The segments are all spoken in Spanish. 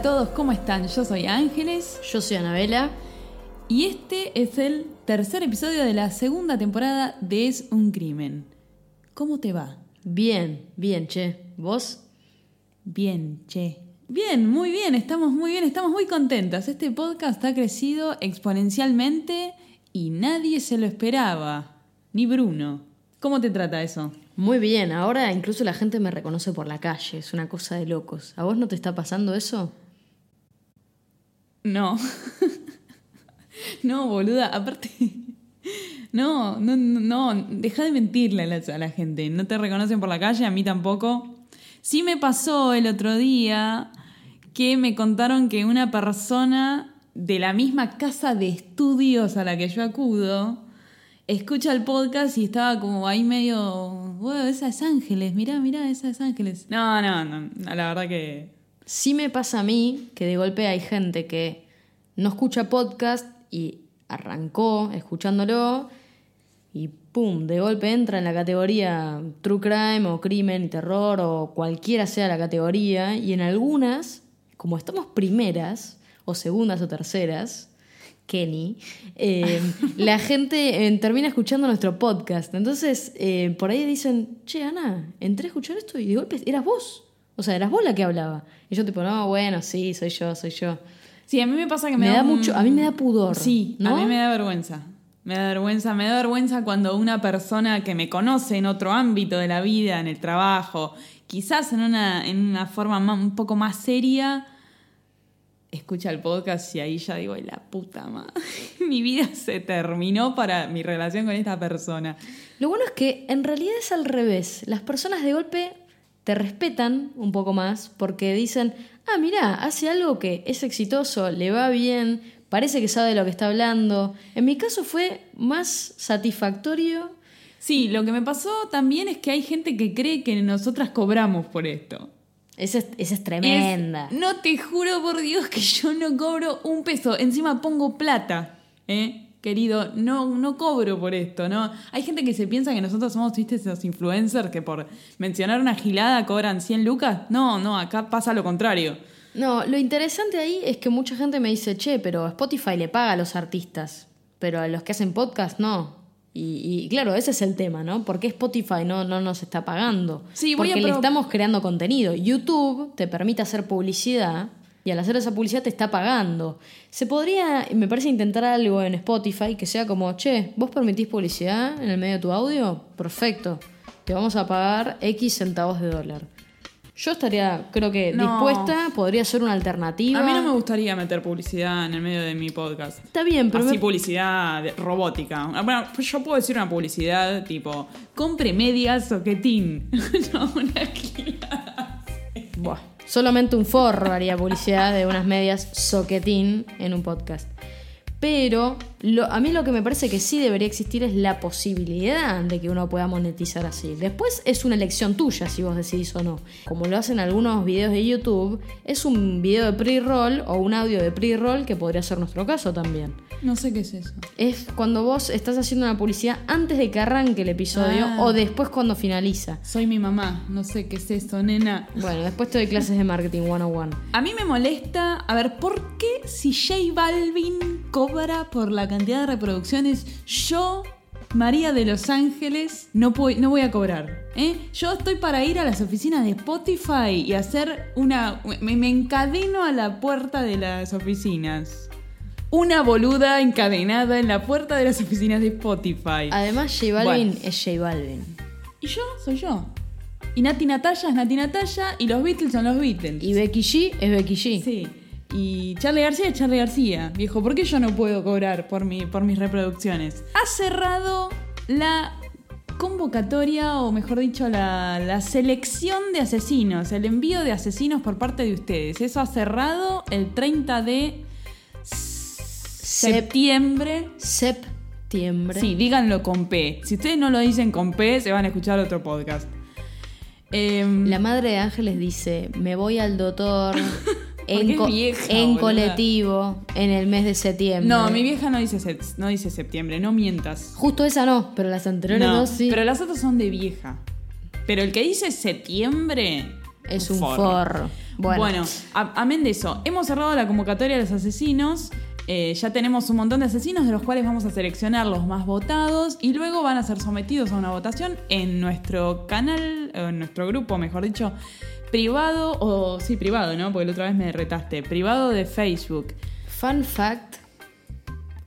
A todos, ¿cómo están? Yo soy Ángeles Yo soy Anabela. y este es el tercer episodio de la segunda temporada de Es un Crimen. ¿Cómo te va? Bien, bien, che. ¿Vos? Bien, che. Bien, muy bien, estamos muy bien, estamos muy contentas. Este podcast ha crecido exponencialmente y nadie se lo esperaba, ni Bruno. ¿Cómo te trata eso? Muy bien. Ahora incluso la gente me reconoce por la calle. Es una cosa de locos. ¿A vos no te está pasando eso? No. no, boluda, aparte. No, no, no, deja de mentirle a la, gente. No te reconocen por la calle, a mí tampoco. Sí me pasó el otro día que me contaron que una persona de la misma casa de estudios a la que yo acudo escucha el podcast y estaba como ahí medio, bueno, esa es Ángeles, mirá, mirá, esa es Ángeles. No, no, no, la verdad que Sí me pasa a mí que de golpe hay gente que no escucha podcast y arrancó escuchándolo y pum, de golpe entra en la categoría true crime o crimen y terror o cualquiera sea la categoría y en algunas, como estamos primeras o segundas o terceras, Kenny, eh, la gente eh, termina escuchando nuestro podcast. Entonces, eh, por ahí dicen, che, Ana, entré a escuchar esto y de golpe eras vos. O sea, eras vos la que hablaba. Y yo tipo, no, bueno, sí, soy yo, soy yo. Sí, a mí me pasa que Me, me, da un- mucho, a mí me da pudor. Sí, ¿no? a mí me da vergüenza. Me da vergüenza, me da vergüenza cuando una persona que me conoce en otro ámbito de la vida, en el trabajo, quizás en una, en una forma más- un poco más seria, escucha el podcast y ahí ya digo, "Ay, la puta madre, mi vida se terminó para mi relación con esta persona. Lo bueno es que en realidad es al revés. Las personas de golpe te respetan un poco más porque dicen, ah, mira, hace algo que es exitoso, le va bien, parece que sabe de lo que está hablando. En mi caso fue más satisfactorio. Sí, lo que me pasó también es que hay gente que cree que nosotras cobramos por esto. Esa es, esa es Es- tremenda. no te juro por Dios que yo no cobro un peso. Encima pongo plata, ¿eh? Querido, no, no cobro por esto, ¿no? Hay gente que se piensa que nosotros somos, viste, esos influencers que por mencionar una gilada cobran 100 lucas. No, no, acá pasa lo contrario. No, lo interesante ahí es que mucha gente me dice, che, pero Spotify le paga a los artistas, pero a los que hacen podcast no. Y, y claro, ese es el tema, ¿no? ¿Por qué Spotify no, no nos está pagando? Sí, voy a Porque le estamos creando contenido. YouTube te permite hacer publicidad y al hacer esa publicidad te está pagando. Se podría, me parece, intentar algo en Spotify que sea como, che, ¿vos permitís publicidad en el medio de tu audio? Perfecto. Te vamos a pagar X centavos de dólar. Yo estaría, creo que, No. dispuesta, podría ser una alternativa. A mí no me gustaría meter publicidad en el medio de mi podcast. Está bien, pero Así me- publicidad robótica. Bueno, pues yo puedo decir una publicidad tipo, compre medias soquetín. no, una. Buah, solamente un forro haría publicidad de unas medias soquetín en un podcast. Pero lo- a mí lo que me parece que sí debería existir es la posibilidad de que uno pueda monetizar así. Después es una elección tuya si vos decidís o no. Como lo hacen algunos videos de YouTube, es un video de pre-roll o un audio de pre-roll que podría ser nuestro caso también. No sé qué es eso. Es cuando vos estás haciendo una publicidad antes de que arranque el episodio Ah. o después cuando finaliza. Soy mi mamá, no sé qué es eso, nena. Bueno, después te doy clases de marketing 101. A mí me molesta, a ver, ¿por qué si J Balvin cobra por la cantidad de reproducciones, yo, María de Los Ángeles, no, no voy a cobrar? ¿eh? Yo estoy para ir a las oficinas de Spotify y hacer una... Me, me encadeno a la puerta de las oficinas. Una boluda encadenada en la puerta de las oficinas de Spotify. Además, J Balvin Bueno. es J Balvin. Y yo soy yo. Y Nati Natalia es Nati Natalia y los Beatles son los Beatles. Y Becky G es Becky G. Sí. Y Charlie García es Charlie García. Viejo, ¿por qué yo no puedo cobrar por, mi, por mis reproducciones? Ha cerrado la convocatoria, o mejor dicho, la, la selección de asesinos, el envío de asesinos por parte de ustedes. Eso ha cerrado el 30 de septiembre. Septiembre. Sí, díganlo con P. Si ustedes no lo dicen con P, se van a escuchar otro podcast. Em, La madre de Ángeles dice, me voy al doctor en, es co- vieja, en boluda. colectivo en el mes de septiembre. no, mi vieja no dice, no dice septiembre, no mientas. Justo esa no, pero las anteriores No, dos sí. Pero las otras son de vieja. Pero el que dice septiembre es un forro. Bueno, amén de eso, hemos cerrado la convocatoria de los asesinos. eh, ya tenemos un montón de asesinos de los cuales vamos a seleccionar los más votados y luego van a ser sometidos a una votación en nuestro canal, en nuestro grupo, mejor dicho, privado, o sí, privado, ¿no? Porque la otra vez me retaste, privado de Facebook. fun fact,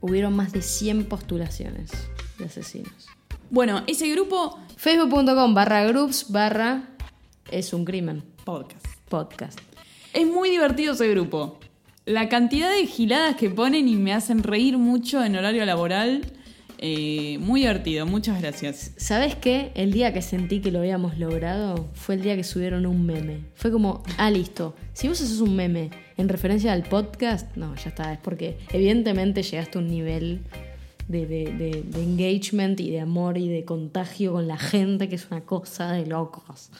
hubieron más de 100 postulaciones de asesinos. Bueno, ese grupo, Facebook.com barra groups barra es un crimen. podcast. Podcast. Es muy divertido ese grupo. La cantidad de giladas que ponen y me hacen reír mucho en horario laboral. Eh, muy divertido, muchas gracias. ¿Sabes qué? El día que sentí que lo habíamos logrado fue el día que subieron un meme. Fue como, ah, listo. Si vos haces un meme en referencia al podcast, no, ya está. Es porque evidentemente llegaste a un nivel de, de- de- de engagement y de amor y de contagio con la gente que es una cosa de locos.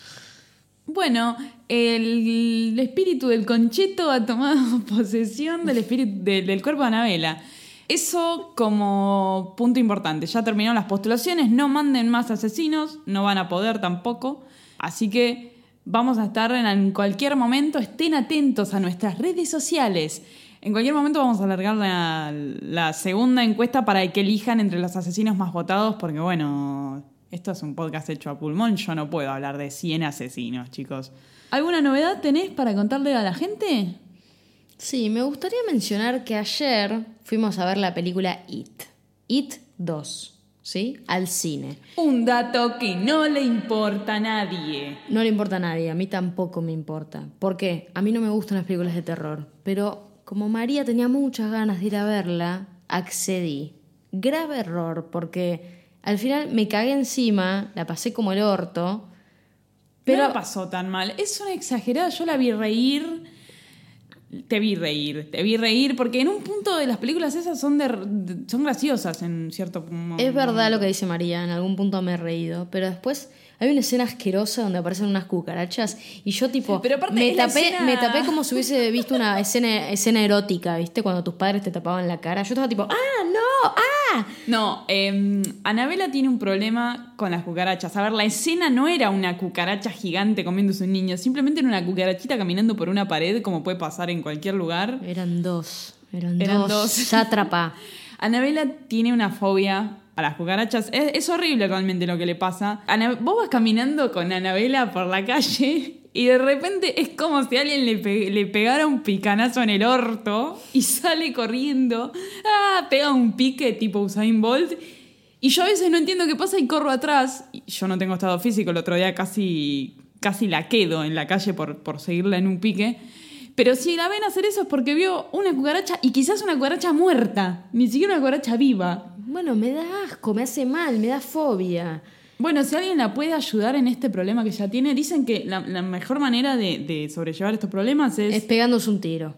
Bueno, el espíritu del concheto ha tomado posesión del espíritu del, del cuerpo de Anabela. Eso como punto importante. Ya terminaron las postulaciones, no manden más asesinos, no van a poder tampoco. Así que vamos a estar en, cualquier momento, estén atentos a nuestras redes sociales. En cualquier momento vamos a alargar la, la segunda encuesta para que elijan entre los asesinos más votados, porque bueno, esto es un podcast hecho a pulmón, yo no puedo hablar de 100 asesinos, chicos. ¿Alguna novedad tenés para contarle a la gente? Sí, me gustaría mencionar que ayer fuimos a ver la película It. It 2, ¿sí? Al cine. Un dato que no le importa a nadie. No le importa a nadie, a mí tampoco me importa. ¿Por qué? A mí no me gustan las películas de terror, pero como María tenía muchas ganas de ir a verla, accedí. Grave error, porque al final me cagué encima, la pasé como el orto, Pero no pasó tan mal. Es una exagerada. Yo la vi reír. Te vi reír. Te vi reír porque en un punto de las películas esas son, de, de- son graciosas en cierto mo- es verdad lo que dice María, en algún punto me he reído, pero después hay una escena asquerosa donde aparecen unas cucarachas y yo tipo Pero aparte me tapé, escena- me tapé como si hubiese visto una escena, escena erótica, ¿viste? Cuando tus padres te tapaban la cara. Yo estaba tipo, ¡ah, no! ¡Ah! No, eh, Anabela tiene un problema con las cucarachas. A ver, la escena no era una cucaracha gigante comiéndose un niño, simplemente era una cucarachita caminando por una pared, como puede pasar en cualquier lugar. Eran dos, eran, Eran dos. dos. Sátrapa. Anabela tiene una fobia a las cucarachas. Es, es horrible realmente lo que le pasa. Ana- vos vas caminando con Anabela por la calle y de repente es como si alguien le, pe- le pegara un picanazo en el orto y sale corriendo. Ah, pega un pique tipo Usain Bolt. Y yo a veces no entiendo qué pasa y corro atrás. Yo no tengo estado físico, el otro día casi, casi la quedo en la calle por, por seguirla en un pique. Pero si la ven hacer eso es porque vio una cucaracha y quizás una cucaracha muerta, ni siquiera una cucaracha viva. Bueno, me da asco, me hace mal, me da fobia. Bueno, si alguien la puede ayudar en este problema que ya tiene, dicen que la, la mejor manera de, de sobrellevar estos problemas es... Es pegándose un tiro.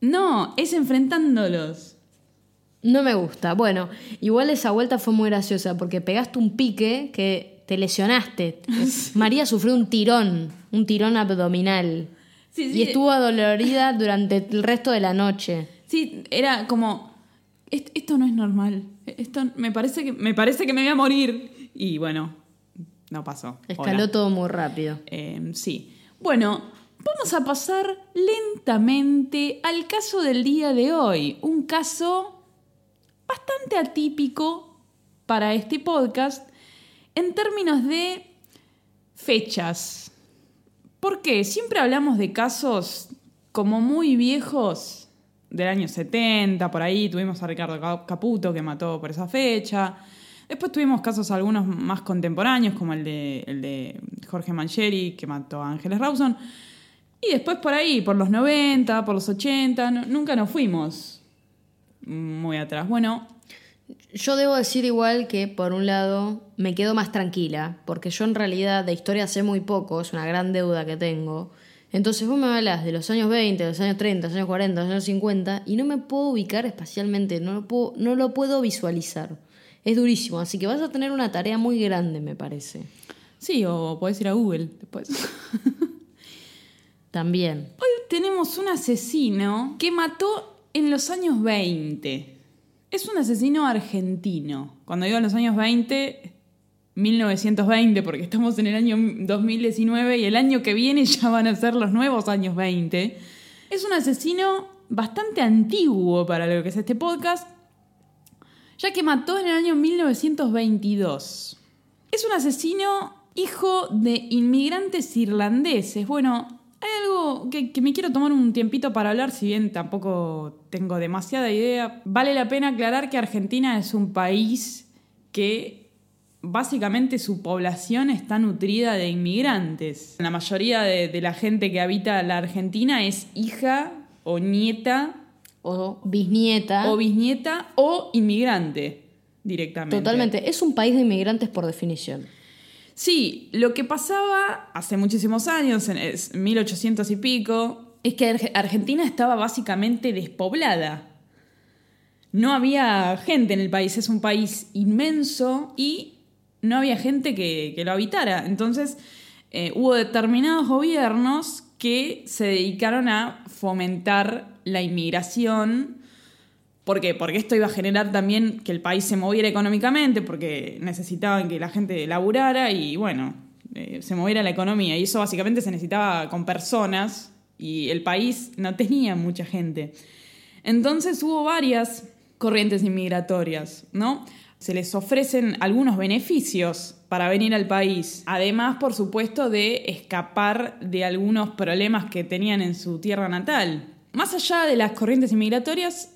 No, es enfrentándolos. No me gusta. Bueno, igual esa vuelta fue muy graciosa porque pegaste un pique que te lesionaste. María sufrió un tirón, un tirón abdominal. Sí, sí. Y estuvo adolorida durante el resto de la noche. Sí, era como... "Est- Esto no es normal. Esto me parece que me parece que me voy a morir. Y bueno, no pasó. Escaló Hola. todo muy rápido. Eh, sí. Bueno, vamos a pasar lentamente al caso del día de hoy. Un caso bastante atípico para este podcast en términos de fechas. ¿Por qué? Siempre hablamos de casos como muy viejos del año 70, por ahí tuvimos a Ricardo Ca- Caputo que mató por esa fecha. Después tuvimos casos algunos más contemporáneos, como el de, el de Jorge Mancheri, que mató a Ángeles Rawson. Y después por ahí, por los 90, por los 80, no- nunca nos fuimos muy atrás. Bueno, Yo debo decir igual que, por un lado, me quedo más tranquila, porque yo en realidad de historia sé muy poco, es una gran deuda que tengo. Entonces vos me hablas de los años 20, de los años 30, de los años 40, de los años 50 y no me puedo ubicar espacialmente, no lo puedo, no lo puedo visualizar. Es durísimo, así que vas a tener una tarea muy grande, me parece. Sí, o podés ir a Google después. También. Hoy tenemos un asesino que mató en los años 20. Es un asesino argentino. Cuando digo en los años 20, 1920, porque estamos en el año 2019 y el año que viene ya van a ser los nuevos años 20. Es un asesino bastante antiguo para lo que es este podcast, ya que mató en el año 1922. Es un asesino hijo de inmigrantes irlandeses. Bueno, hay algo que, me quiero tomar un tiempito para hablar, si bien tampoco tengo demasiada idea. Vale la pena aclarar que Argentina es un país que básicamente su población está nutrida de inmigrantes. La mayoría de la gente que habita la Argentina es hija o nieta. O bisnieta. O bisnieta o inmigrante directamente. Totalmente. Es un país de inmigrantes por definición. Sí, lo que pasaba hace muchísimos años, en 1800 y pico, es que Argentina estaba básicamente despoblada. No había gente en el país, es un país inmenso y no había gente que, que lo habitara. Entonces eh, hubo determinados gobiernos que se dedicaron a fomentar la inmigración. Porque esto iba a generar también que el país se moviera económicamente, porque necesitaban que la gente laburara y bueno, eh, se moviera la economía. Y eso básicamente se necesitaba con personas y el país no tenía mucha gente. Entonces hubo varias corrientes inmigratorias, ¿no? Se les ofrecen algunos beneficios para venir al país. Además, por supuesto, de escapar de algunos problemas que tenían en su tierra natal. Más allá de las corrientes inmigratorias,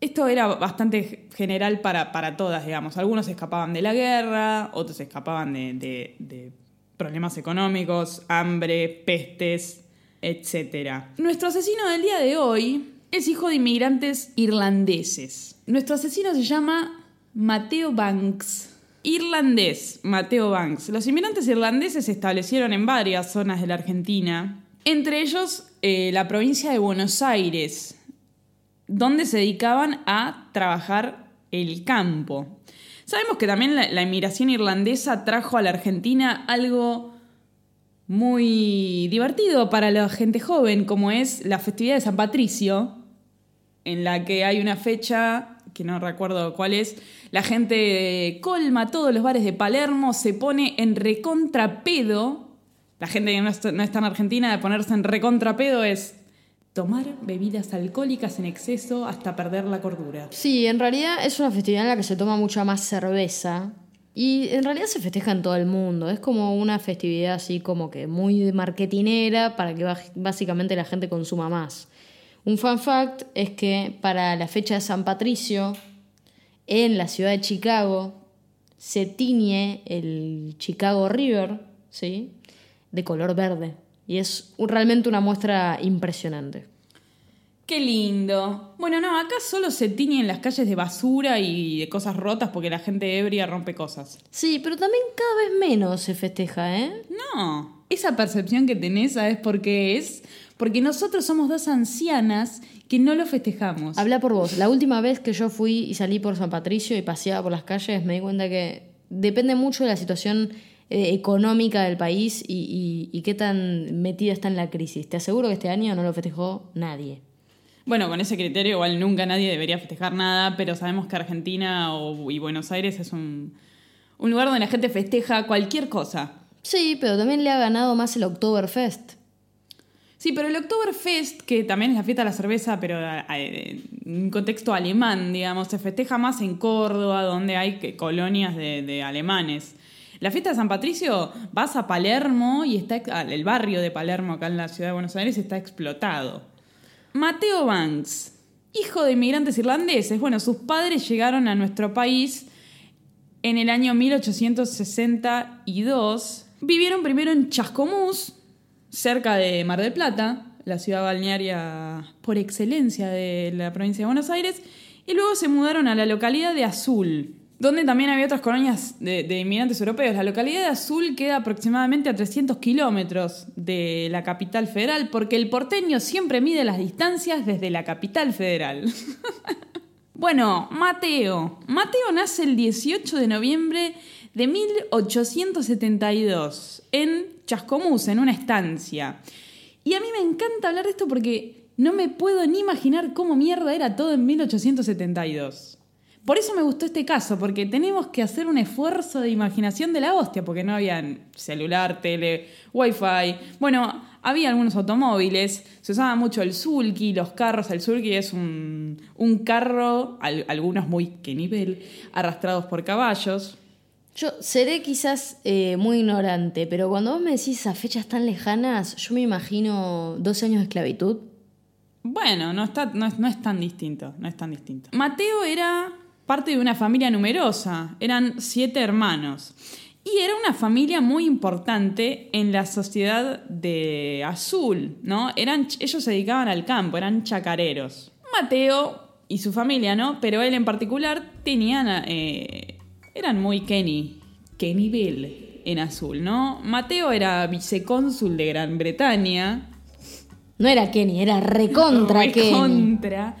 esto era bastante general para, para, todas, digamos. Algunos escapaban de la guerra, otros escapaban de, de, de problemas económicos, hambre, pestes, etc. Nuestro asesino del día de hoy es hijo de inmigrantes irlandeses. Nuestro asesino se llama Mateo Banks. Irlandés, Mateo Banks. Los inmigrantes irlandeses se establecieron en varias zonas de la Argentina, entre ellos eh, la provincia de Buenos Aires, donde se dedicaban a trabajar el campo. Sabemos que también la, la, inmigración irlandesa trajo a la Argentina algo muy divertido para la gente joven, como es la festividad de San Patricio, en la que hay una fecha que no recuerdo cuál es, la gente colma todos los bares de Palermo, se pone en recontrapedo. La gente que no está, no en Argentina de ponerse en recontrapedo es tomar bebidas alcohólicas en exceso hasta perder la cordura. Sí, en realidad es una festividad en la que se toma mucha más cerveza. Y en realidad se festeja en todo el mundo. Es como una festividad así como que muy marketinera para que básicamente la gente consuma más. Un fun fact es que para la fecha de San Patricio, en la ciudad de Chicago, se tiñe el Chicago River, ¿sí? De color verde. Y es realmente una muestra impresionante. Qué lindo. Bueno, no, acá solo se tiñen las calles de basura y de cosas rotas porque la gente ebria rompe cosas. Sí, pero también cada vez menos se festeja, ¿eh? No. Esa percepción que tenés, ¿sabes por qué es? Porque nosotros somos dos ancianas que no lo festejamos. Habla por vos. La última vez que yo fui y salí por San Patricio y paseaba por las calles, me di cuenta que depende mucho de la situación eh, económica del país y, y, y qué tan metida está en la crisis. Te aseguro que este año no lo festejó nadie. Bueno, con ese criterio igual nunca nadie debería festejar nada, pero sabemos que Argentina o, y Buenos Aires es un, un lugar donde la gente festeja cualquier cosa. Sí, pero también le ha ganado más el Oktoberfest. Sí, pero el Oktoberfest, que también es la fiesta de la cerveza, pero en un contexto alemán, digamos, se festeja más en Córdoba, donde hay colonias de, de alemanes. La fiesta de San Patricio, vas a Palermo y está el barrio de Palermo, acá en la ciudad de Buenos Aires, está explotado. Mateo Banks, hijo de inmigrantes irlandeses. Bueno, sus padres llegaron a nuestro país en el año 1862. Vivieron primero en Chascomús, cerca de Mar del Plata, la ciudad balnearia por excelencia de la provincia de Buenos Aires, y luego se mudaron a la localidad de Azul, donde también había otras colonias de, inmigrantes europeos. La localidad de Azul queda aproximadamente a 300 kilómetros de la capital federal, porque el porteño siempre mide las distancias desde la capital federal. bueno, Mateo. Mateo nace el 18 de noviembre de 1872 en Chascomús, en una estancia. Y a mí me encanta hablar de esto porque no me puedo ni imaginar cómo mierda era todo en 1872. Por eso me gustó este caso, porque tenemos que hacer un esfuerzo de imaginación de la hostia, porque no había celular, tele, wifi. Bueno, había algunos automóviles, se usaba mucho el sulky, los carros. El sulky es un, un carro, al- algunos muy que nivel, arrastrados por caballos. Yo seré quizás eh, muy ignorante, pero cuando vos me decís esas fechas tan lejanas, yo me imagino 12 años de esclavitud. Bueno, no, está, no, es, no es tan distinto, no es tan distinto. Mateo era parte de una familia numerosa, eran siete hermanos. Y era una familia muy importante en la sociedad de Azul, ¿no? Eran, ellos se dedicaban al campo, eran chacareros. Mateo y su familia, ¿no? Pero él en particular tenían, eh, eran muy Kenny, Kenny Bell en Azul, ¿no? Mateo era vicecónsul de Gran Bretaña, No era Kenny, era recontra Kenny. Recontra.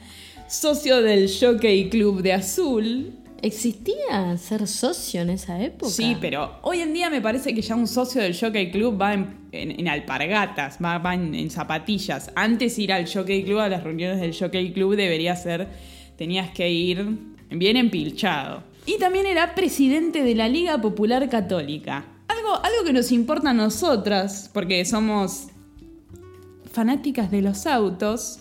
Socio del Jockey Club de Azul. ¿Existía ser socio en esa época? Sí, pero hoy en día me parece que ya un socio del Jockey Club va en, en- en alpargatas, va, va en, en zapatillas. Antes ir al Jockey Club, a las reuniones del Jockey Club, debería ser, tenías que ir bien empilchado. Y también era presidente de la Liga Popular Católica. Algo, algo que nos importa a nosotras, porque somos fanáticas de los autos.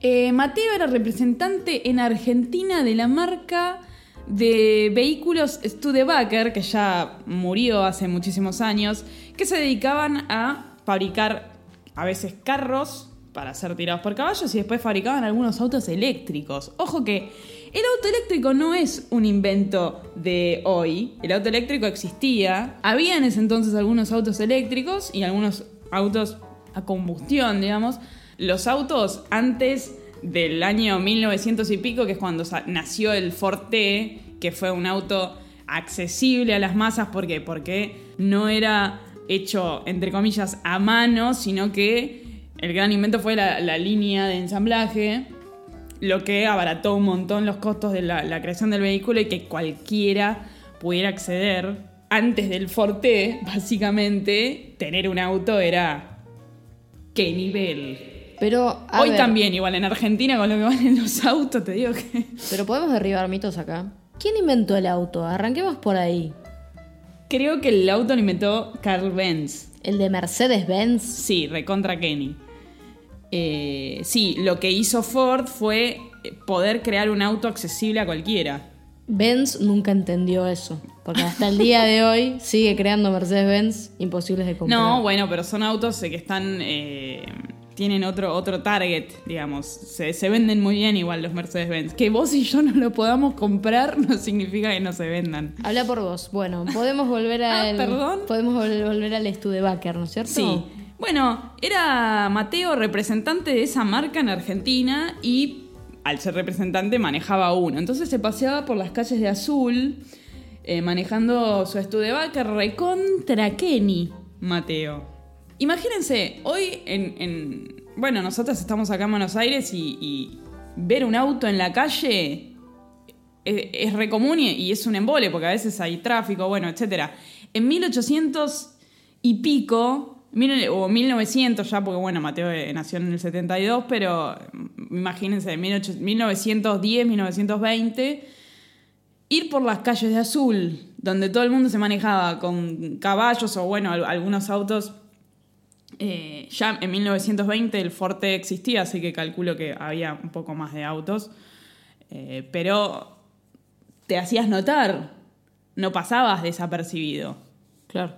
Eh, Mateo era representante en Argentina de la marca de vehículos Studebaker, que ya murió hace muchísimos años, que se dedicaban a fabricar a veces carros para ser tirados por caballos y después fabricaban algunos autos eléctricos. Ojo que el auto eléctrico no es un invento de hoy, el auto eléctrico existía, había en ese entonces algunos autos eléctricos y algunos autos a combustión, digamos. Los autos antes del año 1900 y pico, que es cuando nació el Forte, que fue un auto accesible a las masas, ¿por qué? Porque no era hecho, entre comillas, a mano, sino que el gran invento fue la, la línea de ensamblaje, lo que abarató un montón los costos de la, la creación del vehículo y que cualquiera pudiera acceder. Antes del Forte, básicamente, tener un auto era qué nivel. Pero, a Hoy ver, también, igual en Argentina, con lo que valen los autos, te digo que. Pero podemos derribar mitos acá. ¿Quién inventó el auto? Arranquemos por ahí. Creo que el auto lo inventó Carl Benz. ¿El de Mercedes-Benz? Sí, recontra Kenny. Eh, sí, lo que hizo Ford fue poder crear un auto accesible a cualquiera. Benz nunca entendió eso. Porque hasta el día de hoy sigue creando Mercedes-Benz imposibles de comprar. No, bueno, pero son autos eh, que están. eh, tienen otro, otro target, digamos. Se, se venden muy bien igual los Mercedes-Benz. Que vos y yo no lo podamos comprar no significa que no se vendan. Habla por vos. Bueno, podemos volver Ah, al. perdón. Podemos vol- volver al Studebaker, ¿no es cierto? Sí. Bueno, era Mateo representante de esa marca en Argentina y al ser representante manejaba uno. Entonces se paseaba por las calles de Azul eh, manejando su Studebaker recontra Kenny, Mateo. Imagínense, hoy en, en- Bueno, nosotros estamos acá en Buenos Aires y, ver un auto en la calle es, es común y, y es un embole porque a veces hay tráfico, bueno, etc. En 1800 y pico, o 1900 ya, porque bueno, Mateo eh, nació en el 72, pero mm, imagínense, en 1800 1910, 1920, ir por las calles de Azul, donde todo el mundo se manejaba con caballos o bueno, al- algunos autos. eh, ya en 1920 el Forte existía, así que calculo que había un poco más de autos. Eh, pero te hacías notar, no pasabas desapercibido. Claro.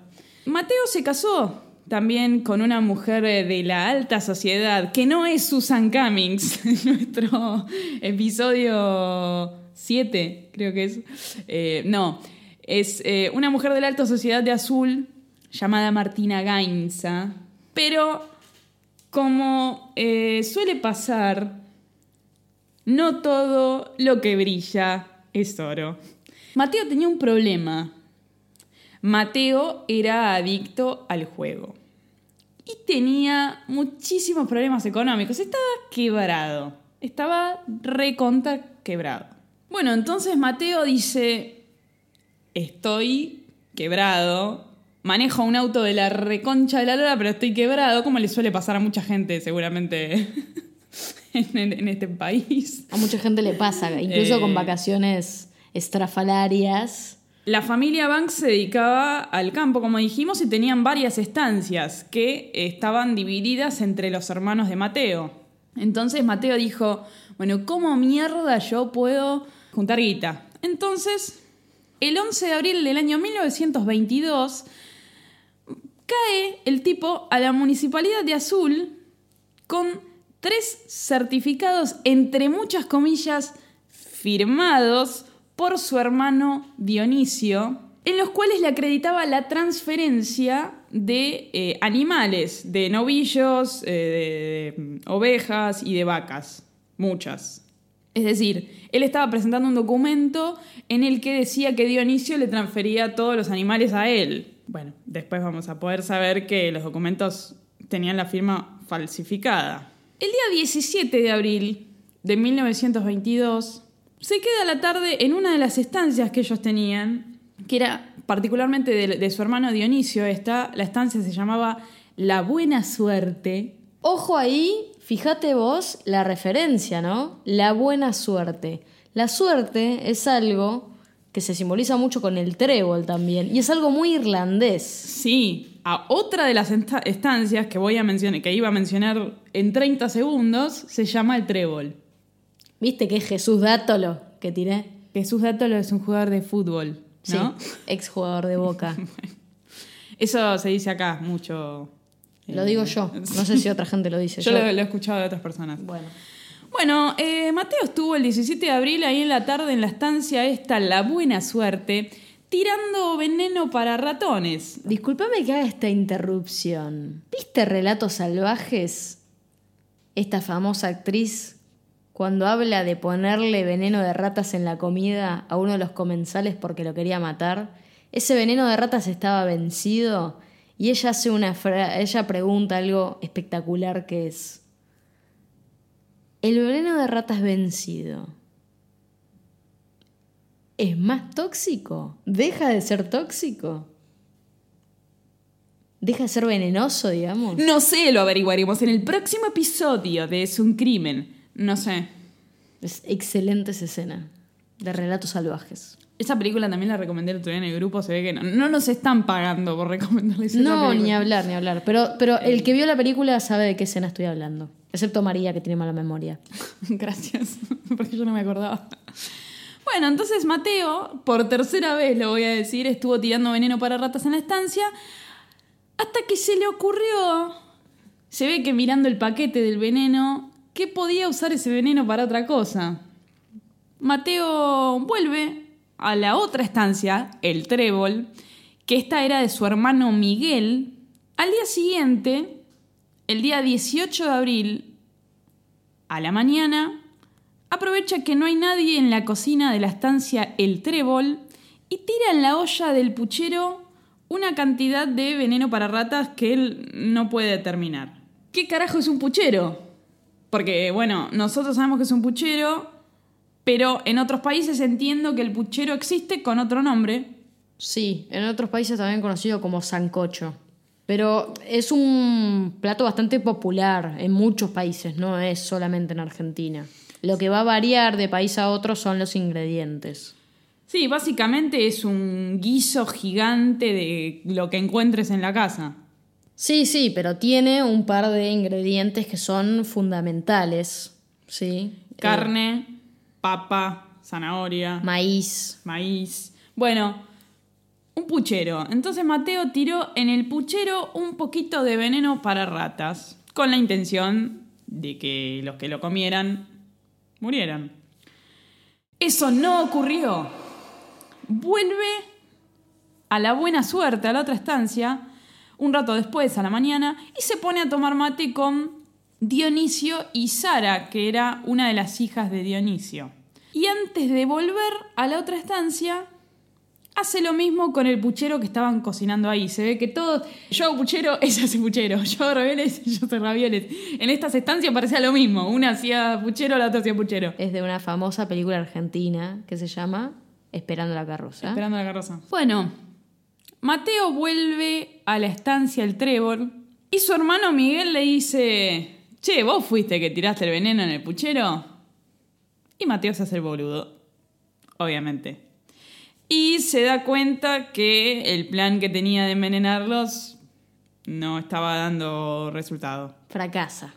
Mateo se casó también con una mujer eh, de la alta sociedad, que no es Susan Cummings, nuestro episodio 7, creo que es. Eh, no, es eh, una mujer de la alta sociedad de Azul llamada Martina Gainza, pero como suele pasar, no todo lo que brilla es oro. Mateo tenía un problema. Mateo era adicto al juego. Y tenía muchísimos problemas económicos. Estaba quebrado. Estaba recontra quebrado. Bueno, entonces Mateo dice, estoy quebrado, manejo un auto de la reconcha de la lora, pero estoy quebrado, como le suele pasar a mucha gente seguramente en, en este país. A mucha gente le pasa, incluso Eh. con vacaciones estrafalarias. La familia Banks se dedicaba al campo, como dijimos, y tenían varias estancias que estaban divididas entre los hermanos de Mateo. Entonces Mateo dijo, bueno, ¿cómo mierda yo puedo juntar guita? Entonces, el 11 de abril del año 1922, cae el tipo a la municipalidad de Azul con tres certificados, entre muchas comillas, firmados por su hermano Dionisio, en los cuales le acreditaba la transferencia de eh, animales, de novillos, eh, de, ovejas y de vacas, muchas. Es decir, él estaba presentando un documento en el que decía que Dionisio le transfería todos los animales a él. Bueno, después vamos a poder saber que los documentos tenían la firma falsificada. El día 17 de abril de 1922 se queda la tarde en una de las estancias que ellos tenían, que era particularmente de, de su hermano Dionisio. Esta, la estancia se llamaba La Buena Suerte. Ojo ahí, fíjate vos la referencia, ¿no? La buena suerte. La suerte es algo que se simboliza mucho con el trébol también, y es algo muy irlandés. Sí, a otra de las esta- estancias que voy a mencionar, que iba a mencionar en 30 segundos, se llama el trébol. ¿Viste que es Jesús Dátolo que tiré? Jesús Dátolo es un jugador de fútbol, ¿no? Sí, ex jugador de Boca. Eso se dice acá mucho. Lo digo yo, no sé si otra gente lo dice. Yo lo, lo he escuchado de otras personas. Bueno. Bueno, eh, Mateo estuvo el 17 de abril ahí en la tarde en la estancia esta, La Buena Suerte, tirando veneno para ratones. Disculpame que haga esta interrupción. ¿Viste Relatos Salvajes? Esta famosa actriz cuando habla de ponerle veneno de ratas en la comida a uno de los comensales porque lo quería matar. Ese veneno de ratas estaba vencido y ella hace una ella pregunta algo espectacular que es ¿El veneno de ratas vencido es más tóxico? ¿Deja de ser tóxico? ¿Deja de ser venenoso, digamos? No sé, lo averiguaremos en el próximo episodio de Es un crimen. No sé. Es excelente esa escena de relatos salvajes. Esa película también la recomendé el otro día en el grupo, se ve que no, no nos están pagando por recomendarles esa No, película. ni hablar, ni hablar. Pero, pero el que vio la película sabe de qué escena estoy hablando. Excepto María, que tiene mala memoria. Gracias, porque yo no me acordaba. Bueno, entonces Mateo, por tercera vez lo voy a decir, estuvo tirando veneno para ratas en la estancia, hasta que se le ocurrió, se ve que mirando el paquete del veneno, que podía usar ese veneno para otra cosa. Mateo vuelve a la otra estancia, el trébol, que esta era de su hermano Miguel. Al día siguiente, el día 18 de abril, a la mañana, aprovecha que no hay nadie en la cocina de la estancia El Trébol y tira en la olla del puchero una cantidad de veneno para ratas que él no puede determinar. ¿Qué carajo es un puchero? Porque, bueno, nosotros sabemos que es un puchero, pero en otros países entiendo que el puchero existe con otro nombre. Sí, en otros países también conocido como sancocho. Pero es un plato bastante popular en muchos países, no es solamente en Argentina. Lo que va a variar de país a otro son los ingredientes. Sí, básicamente es un guiso gigante de lo que encuentres en la casa. Sí, sí, pero tiene un par de ingredientes que son fundamentales. Sí. Carne, papa, zanahoria, maíz. maíz. Bueno, un puchero. Entonces Mateo tiró en el puchero un poquito de veneno para ratas, con la intención de que los que lo comieran murieran. Eso no ocurrió. Vuelve a la buena suerte, a la otra estancia, un rato después, a la mañana, y se pone a tomar mate con Dionisio y Sara, que era una de las hijas de Dionisio. Y antes de volver a la otra estancia, hace lo mismo con el puchero que estaban cocinando ahí. Se ve que todos, yo hago puchero, ella hace puchero, yo hago ravioles, yo hago ravioles. En estas estancias parecía lo mismo, una hacía puchero, la otra hacía puchero. Es de una famosa película argentina que se llama Esperando la carroza. Esperando la carroza. Bueno, Mateo vuelve a la estancia El Trébol y su hermano Miguel le dice, che, ¿vos fuiste que tiraste el veneno en el puchero? Y Mateo se hace el boludo, obviamente. Y se da cuenta que el plan que tenía de envenenarlos no estaba dando resultado. Fracasa.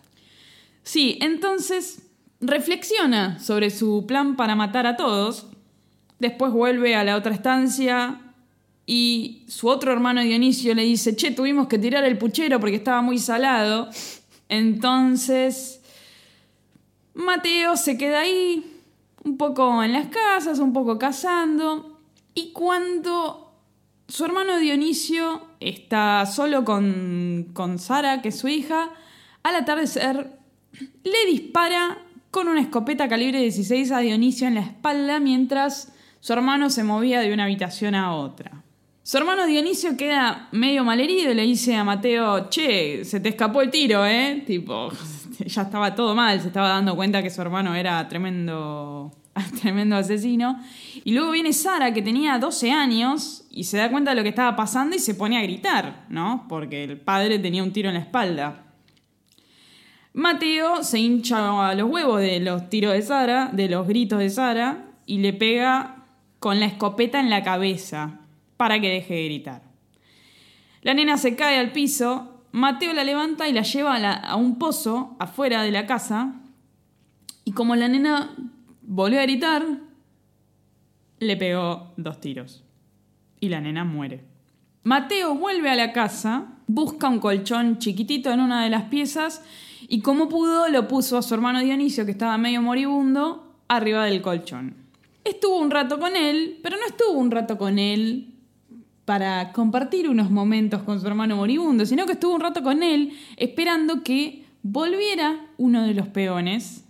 Sí, entonces reflexiona sobre su plan para matar a todos. Después vuelve a la otra estancia y su otro hermano Dionisio le dice, che, tuvimos que tirar el puchero porque estaba muy salado. Entonces, Mateo se queda ahí, un poco en las casas, un poco cazando. Y cuando su hermano Dionisio está solo con, con Sara, que es su hija, al atardecer le dispara con una escopeta calibre 16 a Dionisio en la espalda mientras su hermano se movía de una habitación a otra. Su hermano Dionisio queda medio malherido y le dice a Mateo, che, se te escapó el tiro, ¿eh? Tipo, ya estaba todo mal, se estaba dando cuenta que su hermano era tremendo, tremendo asesino. Y luego viene Sara, que tenía 12 años, y se da cuenta de lo que estaba pasando y se pone a gritar, ¿no? Porque el padre tenía un tiro en la espalda. Mateo se hincha a los huevos de los tiros de Sara, de los gritos de Sara, y le pega con la escopeta en la cabeza para que deje de gritar. La nena se cae al piso, Mateo la levanta y la lleva a, a un pozo afuera de la casa, y como la nena volvió a gritar, le pegó dos tiros. Y la nena muere. Mateo vuelve a la casa, busca un colchón chiquitito en una de las piezas y como pudo lo puso a su hermano Dionisio, que estaba medio moribundo, arriba del colchón. Estuvo un rato con él, pero no estuvo un rato con él para compartir unos momentos con su hermano moribundo, sino que estuvo un rato con él esperando que volviera uno de los peones,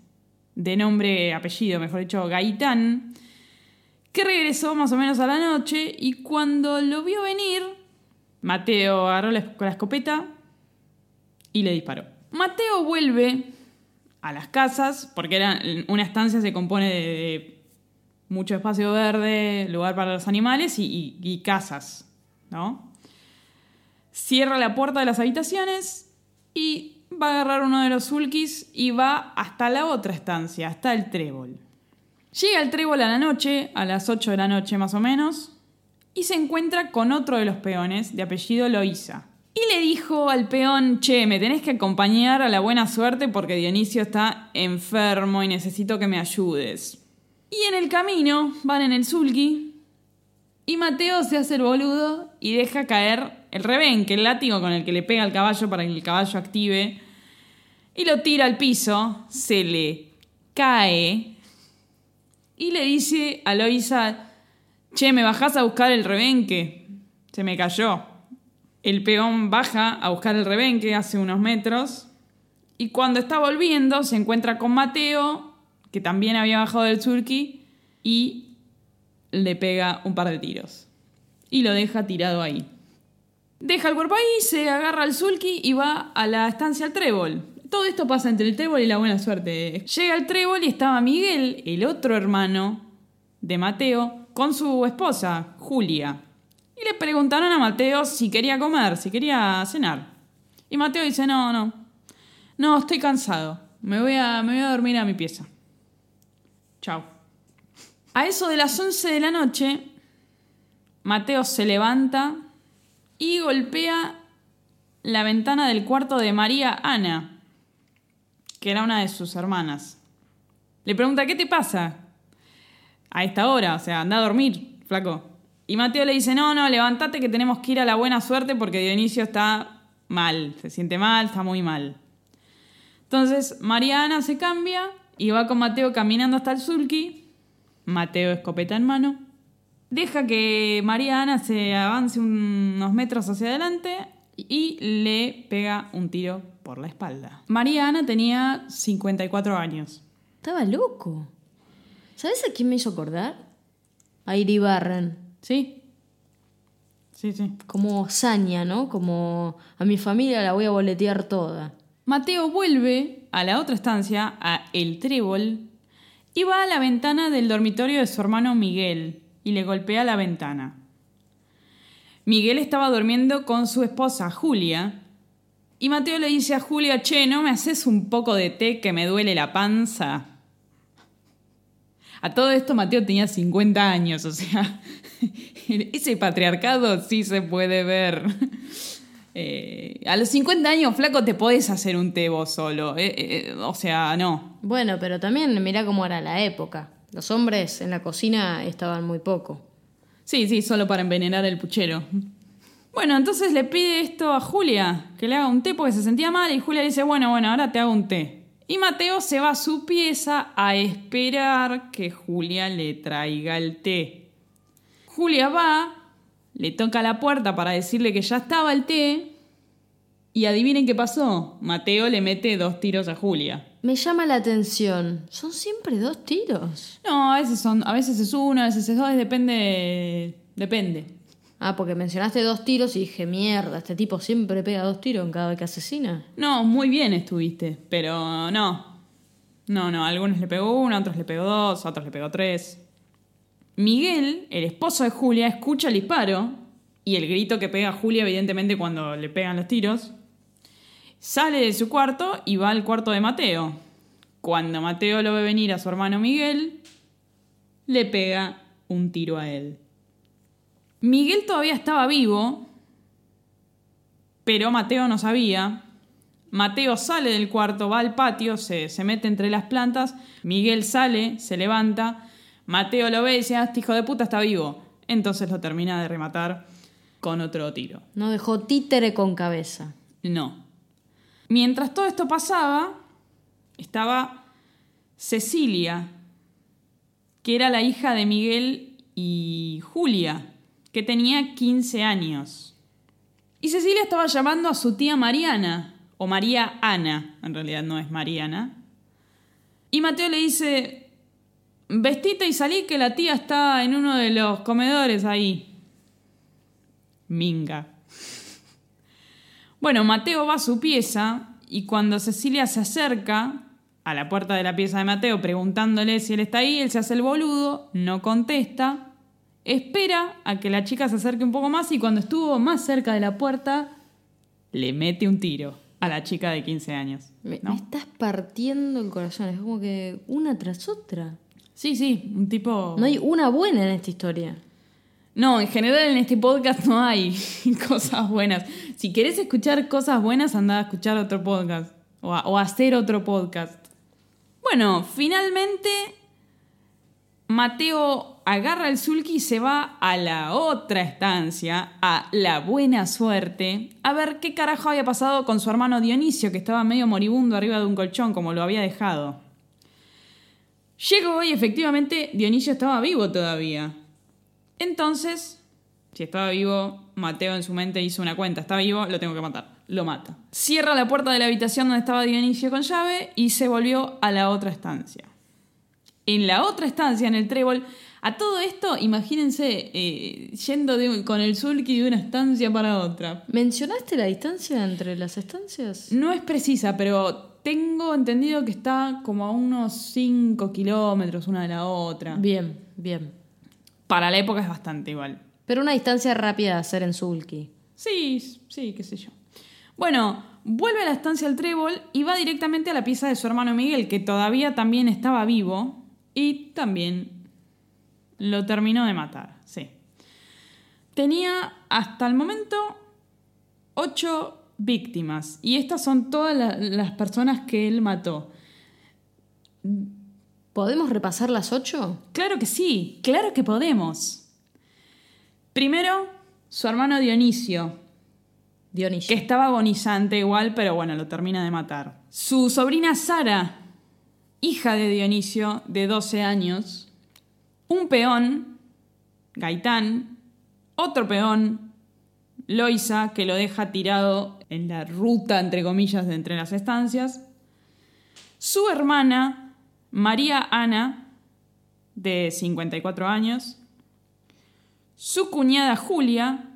de nombre, apellido, mejor dicho, Gaitán, que regresó más o menos a la noche y cuando lo vio venir, Mateo agarró la, la escopeta y le disparó. Mateo vuelve a las casas, porque era, una estancia se compone de, mucho espacio verde, lugar para los animales y, casas, ¿no? Cierra la puerta de las habitaciones y va a agarrar uno de los sulkis y va hasta la otra estancia, hasta el trébol. Llega al trébol a la noche, a las 8 de la noche más o menos, y se encuentra con otro de los peones, de apellido Loíza. Y le dijo al peón, che, me tenés que acompañar a la buena suerte porque Dionisio está enfermo y necesito que me ayudes. Y en el camino van en el sulky y Mateo se hace el boludo y deja caer el rebenque, el látigo con el que le pega al caballo para que el caballo active, y lo tira al piso, se le cae y le dice a Loisa, che, ¿me bajás a buscar el rebenque? Se me cayó. El peón baja a buscar el rebenque hace unos metros y cuando está volviendo se encuentra con Mateo, que también había bajado del surki, y le pega un par de tiros. Y lo deja tirado ahí. Deja el cuerpo ahí, se agarra al sulky y va a la estancia al trébol. Todo esto pasa entre el trébol y la buena suerte. Llega al trébol y estaba Miguel, el otro hermano de Mateo, con su esposa, Julia. Y le preguntaron a Mateo si quería comer, si quería cenar. Y Mateo dice, no, no. No, estoy cansado. Me voy a, me voy a dormir a mi pieza. Chao. A eso de las 11 de la noche, Mateo se levanta y golpea la ventana del cuarto de María Ana, que era una de sus hermanas. Le pregunta, ¿qué te pasa? A esta hora, o sea, anda a dormir, flaco. Y Mateo le dice, no, no, levántate que tenemos que ir a la buena suerte porque Dionisio está mal, se siente mal, está muy mal. Entonces, María Ana se cambia y va con Mateo caminando hasta el sulky. Mateo escopeta en mano. Deja que María Ana se avance unos metros hacia adelante y le pega un tiro por la espalda. María Ana tenía 54 años. Estaba loco. ¿Sabes a quién me hizo acordar? A Iribarren. ¿Sí? Sí, sí. Como saña, ¿no? Como a mi familia la voy a boletear toda. Mateo vuelve a la otra estancia, a El Trébol, y va a la ventana del dormitorio de su hermano Miguel y le golpea la ventana. Miguel estaba durmiendo con su esposa Julia y Mateo le dice a Julia, che, ¿no me haces un poco de té que me duele la panza? A todo esto Mateo tenía 50 años, o sea, ese patriarcado sí se puede ver. Eh, a los 50 años, flaco, te podés hacer un té vos solo. Eh, eh, o sea, no. Bueno, pero también mira cómo era la época. Los hombres en la cocina estaban muy poco. Sí, sí, solo para envenenar el puchero. Bueno, entonces le pide esto a Julia, que le haga un té porque se sentía mal y Julia dice, bueno, bueno, ahora te hago un té. Y Mateo se va a su pieza a esperar que Julia le traiga el té. Julia va, le toca la puerta para decirle que ya estaba el té y adivinen qué pasó. Mateo le mete dos tiros a Julia. Me llama la atención. Son siempre dos tiros. No, a veces son, a veces es uno, a veces es dos, depende, depende. Ah, porque mencionaste dos tiros y dije, mierda, este tipo siempre pega dos tiros en cada vez que asesina. No, muy bien estuviste, pero no. No, no, a algunos le pegó uno, a otros le pegó dos, a otros le pegó tres. Miguel, el esposo de Julia, escucha el disparo y el grito que pega Julia, evidentemente, cuando le pegan los tiros. Sale de su cuarto y va al cuarto de Mateo. Cuando Mateo lo ve venir a su hermano Miguel, le pega un tiro a él. Miguel todavía estaba vivo, pero Mateo no sabía. Mateo sale del cuarto, va al patio, se, mete entre las plantas. Miguel sale, se levanta. Mateo lo ve y dice, ah, este hijo de puta está vivo. Entonces lo termina de rematar con otro tiro. No dejó títere con cabeza. No. Mientras todo esto pasaba, estaba Cecilia, que era la hija de Miguel y Julia, que tenía 15 años. Y Cecilia estaba llamando a su tía Mariana, o María Ana, en realidad no es Mariana. Y Mateo le dice, vestite y salí que la tía está en uno de los comedores ahí. Minga. Bueno, Mateo va a su pieza y cuando Cecilia se acerca a la puerta de la pieza de Mateo preguntándole si él está ahí, él se hace el boludo, no contesta Espera a que la chica se acerque un poco más y cuando estuvo más cerca de la puerta, le mete un tiro a la chica de 15 años. Me, estás partiendo el corazón, es como que una tras otra. Sí, sí, un tipo... No hay una buena en esta historia. No, en general en este podcast no hay cosas buenas. Si querés escuchar cosas buenas, anda a escuchar otro podcast o o a hacer otro podcast. Bueno, finalmente Mateo agarra el sulky y se va a la otra estancia, a la buena suerte, a ver qué carajo había pasado con su hermano Dionisio, que estaba medio moribundo arriba de un colchón, como lo había dejado. Llegó y efectivamente Dionisio estaba vivo todavía. Entonces, si estaba vivo, Mateo en su mente hizo una cuenta, está vivo, lo tengo que matar. Lo mata. Cierra la puerta de la habitación donde estaba Dionisio con llave y se volvió a la otra estancia en la otra estancia, en el trébol. A todo esto, imagínense eh, yendo con el sulky de una estancia para otra. ¿Mencionaste la distancia entre las estancias? No es precisa, pero tengo entendido que está como a unos 5 kilómetros una de la otra. Bien, bien. Para la época es bastante igual. Pero una distancia rápida de hacer en sulky. Sí, sí, qué sé yo. Bueno, vuelve a la estancia del trébol y va directamente a la pieza de su hermano Miguel, que todavía también estaba vivo y también lo terminó de matar, sí. Tenía hasta el momento ocho víctimas y estas son todas las personas que él mató. ¿Podemos repasar las ocho? Claro que sí, claro que podemos. Primero, su hermano Dionisio. Dionisio. Que estaba agonizante igual, pero bueno, lo termina de matar. Su sobrina Sara, hija de Dionisio, de 12 años, un peón, Gaitán, otro peón, Loisa, que lo deja tirado en la ruta, entre comillas, de entre las estancias, su hermana, María Ana, de 54 años, su cuñada Julia,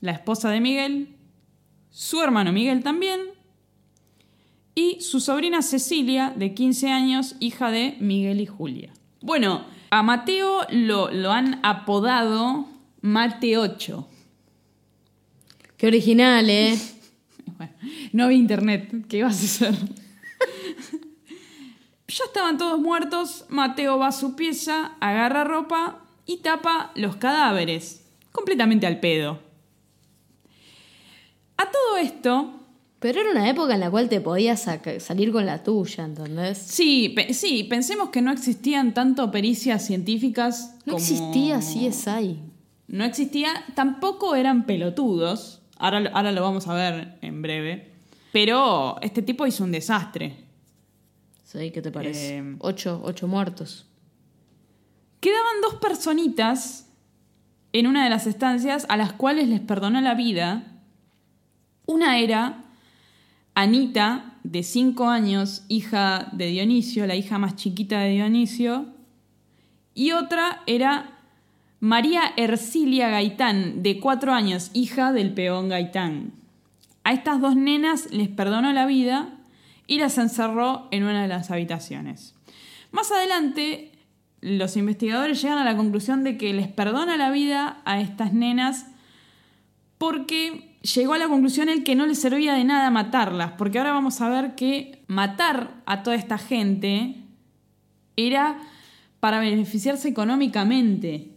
la esposa de Miguel, su hermano Miguel también, y su sobrina Cecilia, de 15 años, hija de Miguel y Julia. Bueno, a Mateo lo, lo han apodado Mateocho. Qué original, ¿eh? Bueno, no había internet, ¿qué ibas a hacer? ya estaban todos muertos, Mateo va a su pieza, agarra ropa y tapa los cadáveres, completamente al pedo. A todo esto, Pero era una época en la cual te podías salir con la tuya, ¿entendés? sí, pe- sí, pensemos que no existían tanto pericias científicas. No como- existía CSI. No existía, tampoco eran pelotudos. Ahora, lo- ahora lo vamos a ver en breve. Pero este tipo hizo un desastre. Sí, ¿qué te parece? Eh, Ocho, ocho muertos. Quedaban dos personitas en una de las estancias a las cuales les perdonó la vida. Una era Anita, de 5 años, hija de Dionisio, la hija más chiquita de Dionisio. Y otra era María Ercilia Gaitán, de 4 años, hija del peón Gaitán. A estas dos nenas les perdonó la vida y las encerró en una de las habitaciones. Más adelante, los investigadores llegan a la conclusión de que les perdona la vida a estas nenas porque llegó a la conclusión el que no les servía de nada matarlas, porque ahora vamos a ver que matar a toda esta gente era para beneficiarse económicamente,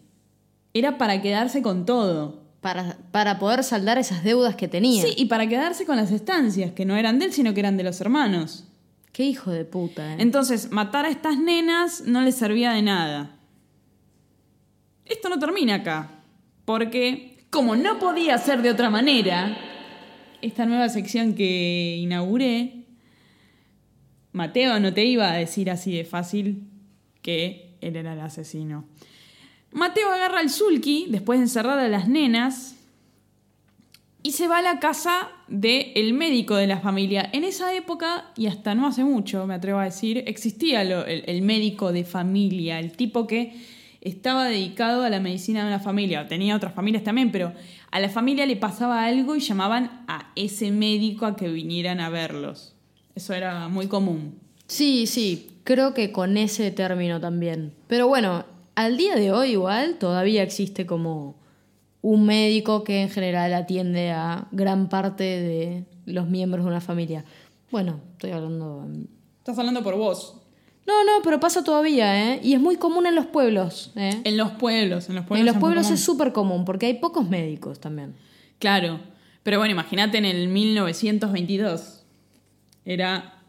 era para quedarse con todo. Para, para poder saldar esas deudas que tenía. Sí, y para quedarse con las estancias, que no eran de él, sino que eran de los hermanos. Qué hijo de puta, ¿eh? Entonces, matar a estas nenas no les servía de nada. Esto no termina acá, porque como no podía ser de otra manera, esta nueva sección que inauguré, Mateo no te iba a decir así de fácil que él era el asesino. Mateo agarra al sulky, después de encerrar a las nenas, y se va a la casa del médico de la familia. En esa época, y hasta no hace mucho, me atrevo a decir, existía el, el médico de familia, el tipo que estaba dedicado a la medicina de una familia. Tenía otras familias también, pero a la familia le pasaba algo y llamaban a ese médico a que vinieran a verlos. Eso era muy común. Sí, sí, creo que con ese término también. Pero bueno, al día de hoy igual todavía existe como un médico que en general atiende a gran parte de los miembros de una familia. Bueno, estoy hablando... Estás hablando por vos. No, no, pero pasa todavía, ¿eh? Y es muy común en los pueblos, ¿eh? En los pueblos, en los pueblos. en los pueblos es súper común porque hay pocos médicos también. Claro, pero bueno, imagínate en el 1922. Era,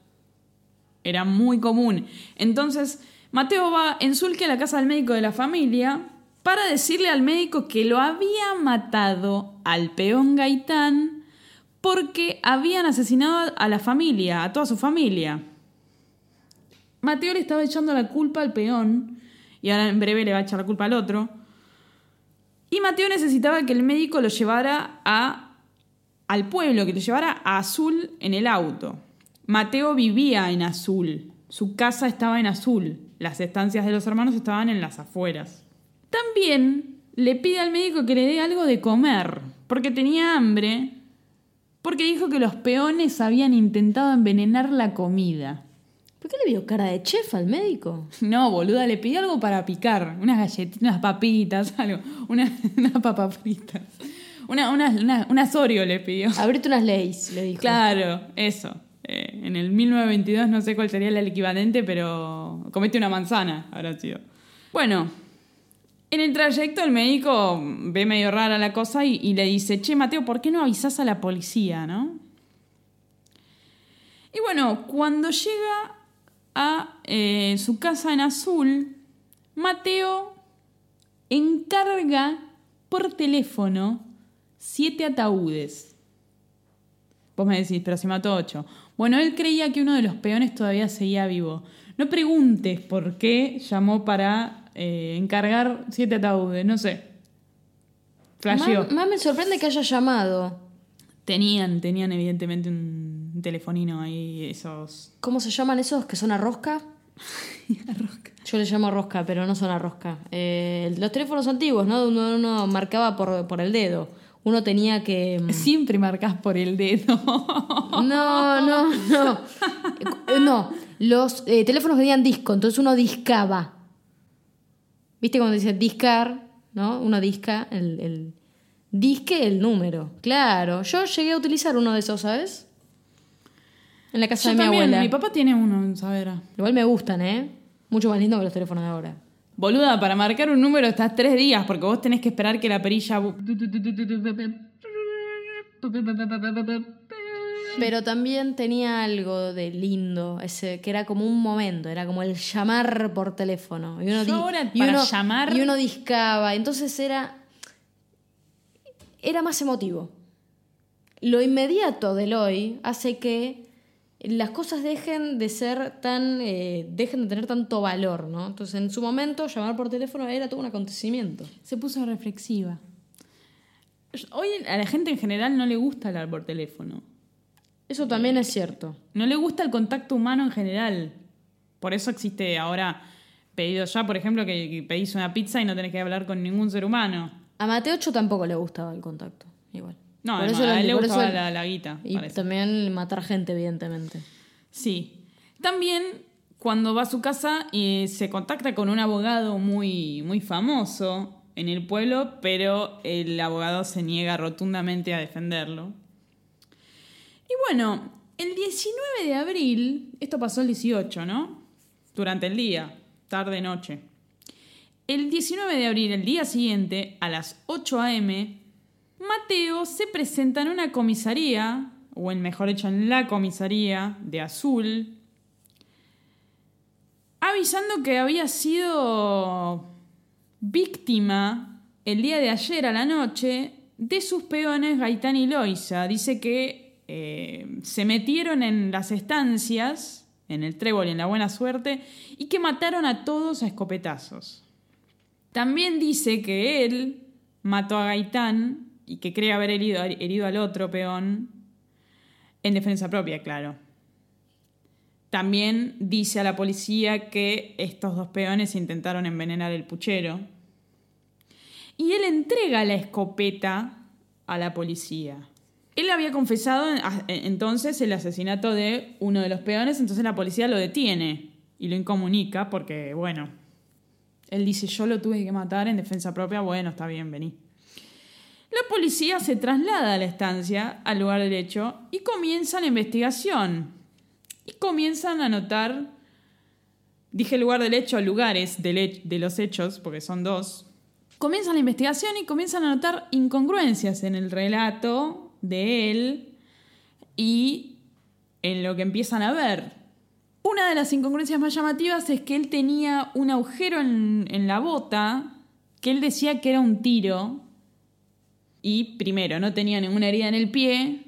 era muy común. Entonces, Mateo va en Sulque a la casa del médico de la familia para decirle al médico que lo había matado al peón Gaitán porque habían asesinado a la familia, a toda su familia. Mateo le estaba echando la culpa al peón y ahora en breve le va a echar la culpa al otro. Y Mateo necesitaba que el médico lo llevara a, al pueblo, que lo llevara a Azul en el auto. Mateo vivía en Azul, su casa estaba en Azul, las estancias de los hermanos estaban en las afueras. También le pide al médico que le dé algo de comer, porque tenía hambre, porque dijo que los peones habían intentado envenenar la comida. ¿Por qué le vio cara de chef al médico? No, boluda, le pidió algo para picar. Unas galletitas, unas papitas, algo. Una- Unas papas fritas. Una, una, una, unas Oreo le pidió. Abrite unas leyes, le dijo. Claro, eso. Eh, en el 1922 no sé cuál sería el equivalente, pero comete una manzana, habrá sido. Bueno, en el trayecto el médico ve medio rara la cosa y, le dice, che, Mateo, ¿por qué no avisas a la policía, no? Y bueno, cuando llega a eh, su casa en azul, Mateo encarga por teléfono siete ataúdes. Vos me decís, pero se mató ocho. Bueno, él creía que uno de los peones todavía seguía vivo. No preguntes por qué llamó para eh, encargar siete ataúdes, no sé. Flasheó. Más, más me sorprende que haya llamado. Tenían, tenían evidentemente un telefonino ahí, esos... ¿Cómo se llaman esos que son a rosca? Yo le llamo rosca, pero no son la rosca. Eh, los teléfonos antiguos, ¿no? Uno, uno marcaba por, por el dedo. Uno tenía que... mm, Siempre marcas por el dedo. No, no, no. Eh, No, los eh, teléfonos venían disco, entonces uno discaba. ¿Viste cuando dice discar? ¿No? Uno disca el, el disque el número. Claro, yo llegué a utilizar uno de esos, ¿sabes? En la casa Yo de mi también, abuela. mi papá tiene uno en Savera. Igual me gustan, ¿eh? Mucho más lindo que los teléfonos de ahora. Boluda, para marcar un número estás tres días porque vos tenés que esperar que la perilla... Pero también tenía algo de lindo, ese que era como un momento, era como el llamar por teléfono. Y uno, Yo ahora y para uno- llamar- y uno discaba, entonces era era más emotivo. Lo inmediato del hoy hace que las cosas dejen de ser tan eh, dejen de tener tanto valor, ¿no? Entonces, en su momento llamar por teléfono era todo un acontecimiento. Se puso reflexiva. Hoy a la gente en general no le gusta hablar por teléfono. Eso también es cierto. No le gusta el contacto humano en general. Por eso existe ahora pedidos ya, por ejemplo, que, que pedís una pizza y no tenés que hablar con ningún ser humano. A Mateocho tampoco le gustaba el contacto, igual. No, Por no, eso a él le gustaba la, la guita. Y parece. también matar gente, evidentemente. Sí. También cuando va a su casa y se contacta con un abogado muy, muy famoso en el pueblo, pero el abogado se niega rotundamente a defenderlo. Y bueno, el 19 de abril, esto pasó el 18, ¿no? Durante el día, tarde, noche. El 19 de abril, el día siguiente, a las 8 a.m., Mateo se presenta en una comisaría, o en mejor dicho, en la comisaría de Azul, avisando que había sido víctima el día de ayer a la noche de sus peones Gaitán y Loisa. Dice que eh, se metieron en las estancias, en el trébol y en la buena suerte, y que mataron a todos a escopetazos. También dice que él mató a Gaitán y que cree haber herido, herido al otro peón en defensa propia, claro. También dice a la policía que estos dos peones intentaron envenenar el puchero. Y él entrega la escopeta a la policía. Él había confesado entonces el asesinato de uno de los peones, entonces la policía lo detiene y lo incomunica porque, bueno, él dice, yo lo tuve que matar en defensa propia, bueno, está bien, vení. La policía se traslada a la estancia, al lugar del hecho, y comienza la investigación. Y comienzan a notar, dije lugar del hecho, lugares de los hechos, porque son dos. Comienzan la investigación y comienzan a notar incongruencias en el relato de él y en lo que empiezan a ver. Una de las incongruencias más llamativas es que él tenía un agujero en la bota que él decía que era un tiro. Y primero, no tenía ninguna herida en el pie.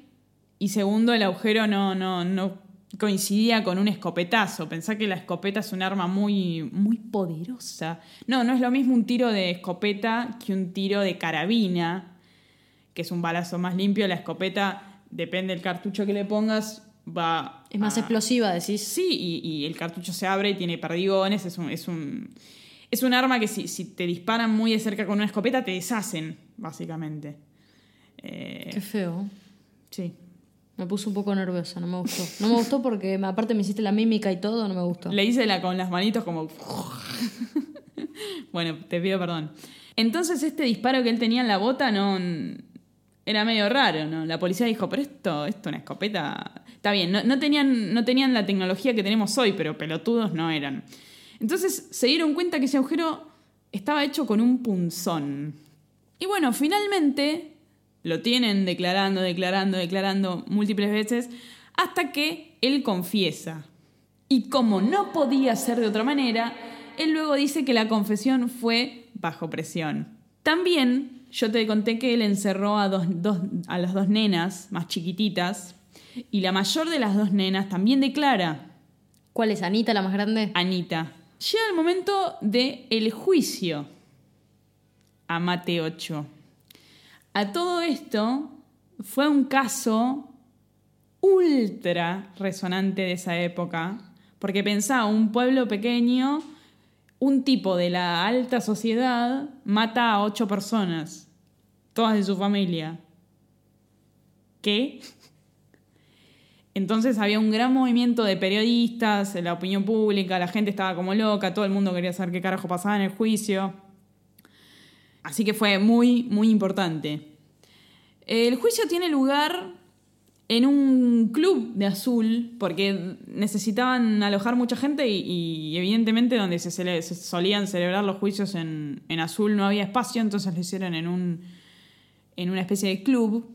Y segundo, el agujero no, no, no coincidía con un escopetazo. Pensá que la escopeta es un arma muy, muy poderosa. No, no es lo mismo un tiro de escopeta que un tiro de carabina, que es un balazo más limpio. La escopeta, depende del cartucho que le pongas, va Es más a- explosiva, decís. Sí, y, y el cartucho se abre y tiene perdigones. Es un, es un, es un arma que si, si te disparan muy de cerca con una escopeta te deshacen, básicamente. Eh, Qué feo. sí. Me puse un poco nerviosa, no me gustó. No me gustó porque aparte me hiciste la mímica y todo, no me gustó. Le hice la con las manitos como... bueno, te pido perdón. Entonces este disparo que él tenía en la bota no... Era medio raro, ¿no? La policía dijo, pero esto, esto una escopeta... Está bien, no, no tenían, no tenían la tecnología que tenemos hoy, pero pelotudos no eran. Entonces se dieron cuenta que ese agujero estaba hecho con un punzón. Y bueno, finalmente lo tienen declarando, declarando, declarando múltiples veces, hasta que él confiesa. Y como no podía ser de otra manera, él luego dice que la confesión fue bajo presión. También yo te conté que él encerró a, dos, dos- a las dos nenas más chiquititas, y la mayor de las dos nenas también declara, ¿Cuál es Anita, la más grande? Anita. Llega el momento del el juicio a Mate 8. A todo esto fue un caso ultra resonante de esa época, Porque pensá, un pueblo pequeño, un tipo de la alta sociedad mata a ocho personas, todas de su familia. ¿Qué? Entonces había un gran movimiento de periodistas, la opinión pública, la gente estaba como loca, todo el mundo quería saber qué carajo pasaba en el juicio. Así que fue muy, muy importante. El juicio tiene lugar en un club de azul, porque necesitaban alojar mucha gente y, evidentemente donde se, solían celebrar los juicios en, en, azul no había espacio, entonces lo hicieron en, un, en una especie de club.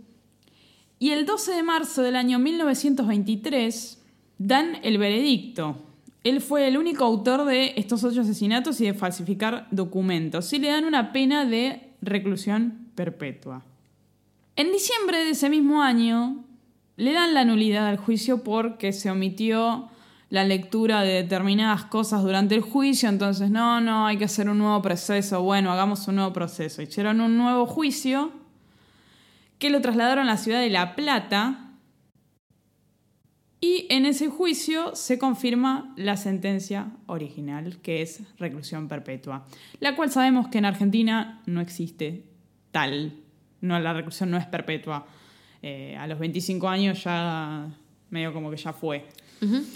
Y el 12 de marzo del año 1923 dan el veredicto. Él fue el único autor de estos ocho asesinatos y de falsificar documentos. Y le dan una pena de reclusión perpetua. En diciembre de ese mismo año, le dan la nulidad al juicio porque se omitió la lectura de determinadas cosas durante el juicio, entonces no, no, hay que hacer un nuevo proceso, bueno, hagamos un nuevo proceso. Hicieron un nuevo juicio que lo trasladaron a la ciudad de La Plata y en ese juicio se confirma la sentencia original, que es reclusión perpetua, la cual sabemos que en Argentina no existe tal, no, la reclusión no es perpetua. Eh, a los 25 años ya medio como que ya fue.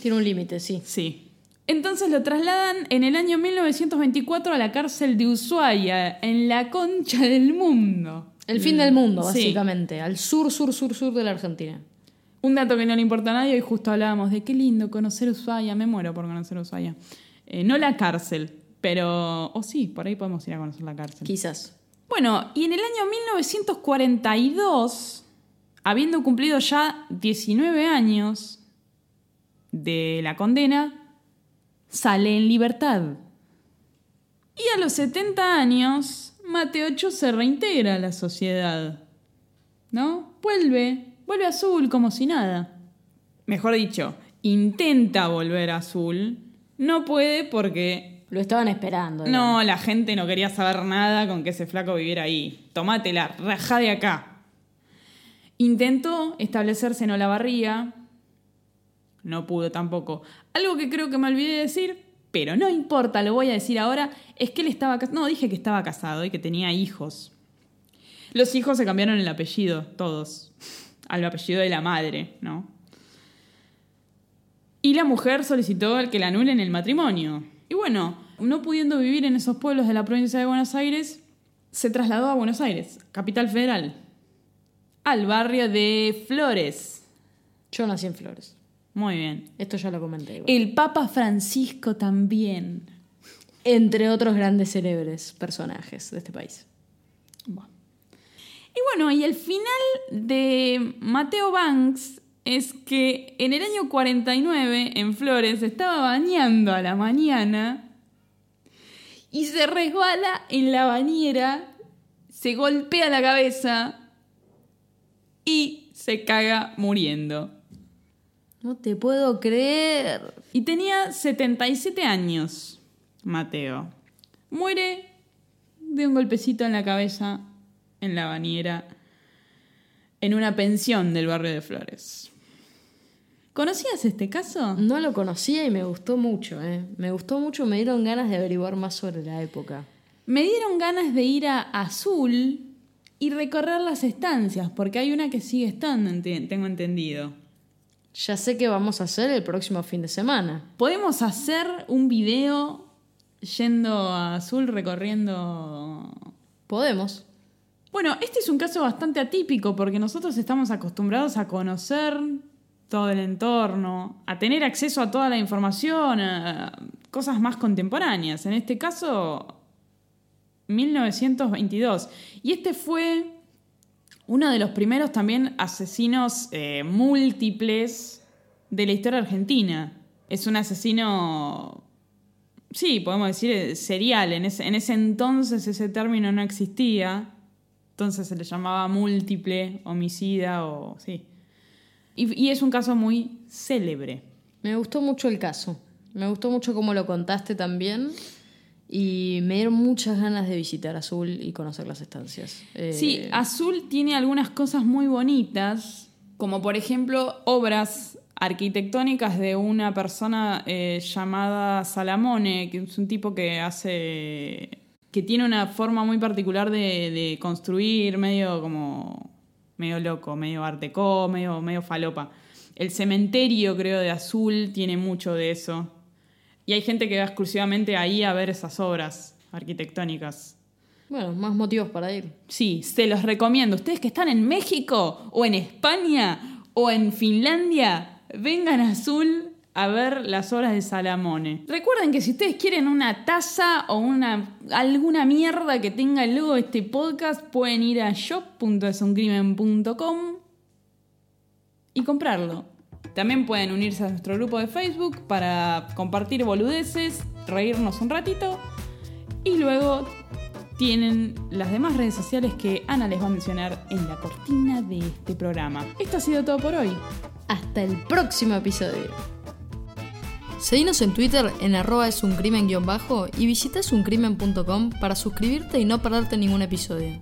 Tiene un límite, sí. Sí. Entonces lo trasladan en el año 1924 a la cárcel de Ushuaia, en la concha del mundo. El fin del mundo, básicamente, al sur, sur, sur, sur de la Argentina. Un dato que no le importa a nadie, y justo hablábamos de qué lindo conocer Ushuaia, me muero por conocer Ushuaia. Eh, no la cárcel, pero... O sí, por ahí podemos ir a conocer la cárcel. Quizás. Bueno, y en el año 1942 habiendo cumplido ya 19 años de la condena, sale en libertad. Y a los 70 años, Mateocho se reintegra a la sociedad. ¿No? Vuelve, vuelve azul como si nada. Mejor dicho, intenta volver azul. No puede porque... Lo estaban esperando. No, la gente no quería saber nada con que ese flaco viviera ahí. Tomátela, raja de acá. Intentó establecerse en Olavarría, no pudo tampoco. Algo que creo que me olvidé de decir, pero no importa, lo voy a decir ahora, es que él estaba casado. No, dije que estaba casado y que tenía hijos. Los hijos se cambiaron el apellido, todos, al apellido de la madre, ¿no? Y la mujer solicitó que la anulen el matrimonio. Y bueno, no pudiendo vivir en esos pueblos de la provincia de Buenos Aires, se trasladó a Buenos Aires, capital federal al barrio de Flores. Yo nací en Flores. Muy bien. Esto ya lo comenté. El Papa Francisco también. Entre otros grandes célebres personajes de este país. Y bueno, y el final de Mateo Banks es que en el año 49 en Flores estaba bañando a la mañana y se resbala en la bañera, se golpea la cabeza y se caga muriendo. No te puedo creer. Y tenía 77 años, Mateo. Muere de un golpecito en la cabeza en la bañera en una pensión del barrio de Flores. ¿Conocías este caso? No lo conocía y me gustó mucho, ¿eh? Me gustó mucho, me dieron ganas de averiguar más sobre la época. Me dieron ganas de ir a Azul, y recorrer las estancias, porque hay una que sigue estando, tengo entendido. Ya sé qué vamos a hacer el próximo fin de semana. Podemos hacer un video yendo a Azul recorriendo... Podemos. Bueno, este es un caso bastante atípico porque nosotros estamos acostumbrados a conocer todo el entorno, a tener acceso a toda la información, a cosas más contemporáneas. En este caso, 1922. Y este fue uno de los primeros también asesinos eh, múltiples de la historia argentina. Es un asesino, sí, podemos decir eh, serial. En ese, en ese entonces ese término no existía. Entonces se le llamaba múltiple, homicida o... sí. Y, y es un caso muy célebre. Me gustó mucho el caso. Me gustó mucho cómo lo contaste también. Y me dieron muchas ganas de visitar Azul y conocer las estancias. Sí, eh, Azul tiene algunas cosas muy bonitas, como por ejemplo obras arquitectónicas de una persona eh, llamada Salamone, que es un tipo que hace. Que tiene una forma muy particular de, de construir, medio como. medio loco, medio arteco, medio, medio falopa. El cementerio, creo, de Azul tiene mucho de eso. Y hay gente que va exclusivamente ahí a ver esas obras arquitectónicas. Bueno, más motivos para ir. Sí, se los recomiendo. Ustedes que están en México o en España o en Finlandia, vengan a Azul a ver las obras de Salamone. Recuerden que si ustedes quieren una taza o una alguna mierda que tenga el este podcast, pueden ir a shop.esuncrimen.com y comprarlo. También pueden unirse a nuestro grupo de Facebook para compartir boludeces, reírnos un ratito y luego tienen las demás redes sociales que Ana les va a mencionar en la cortina de este programa. Esto ha sido todo por hoy. Hasta el próximo episodio. Seguinos en Twitter en arroba es un crimen guion bajo y visita esuncrimen.com para suscribirte y no perderte ningún episodio.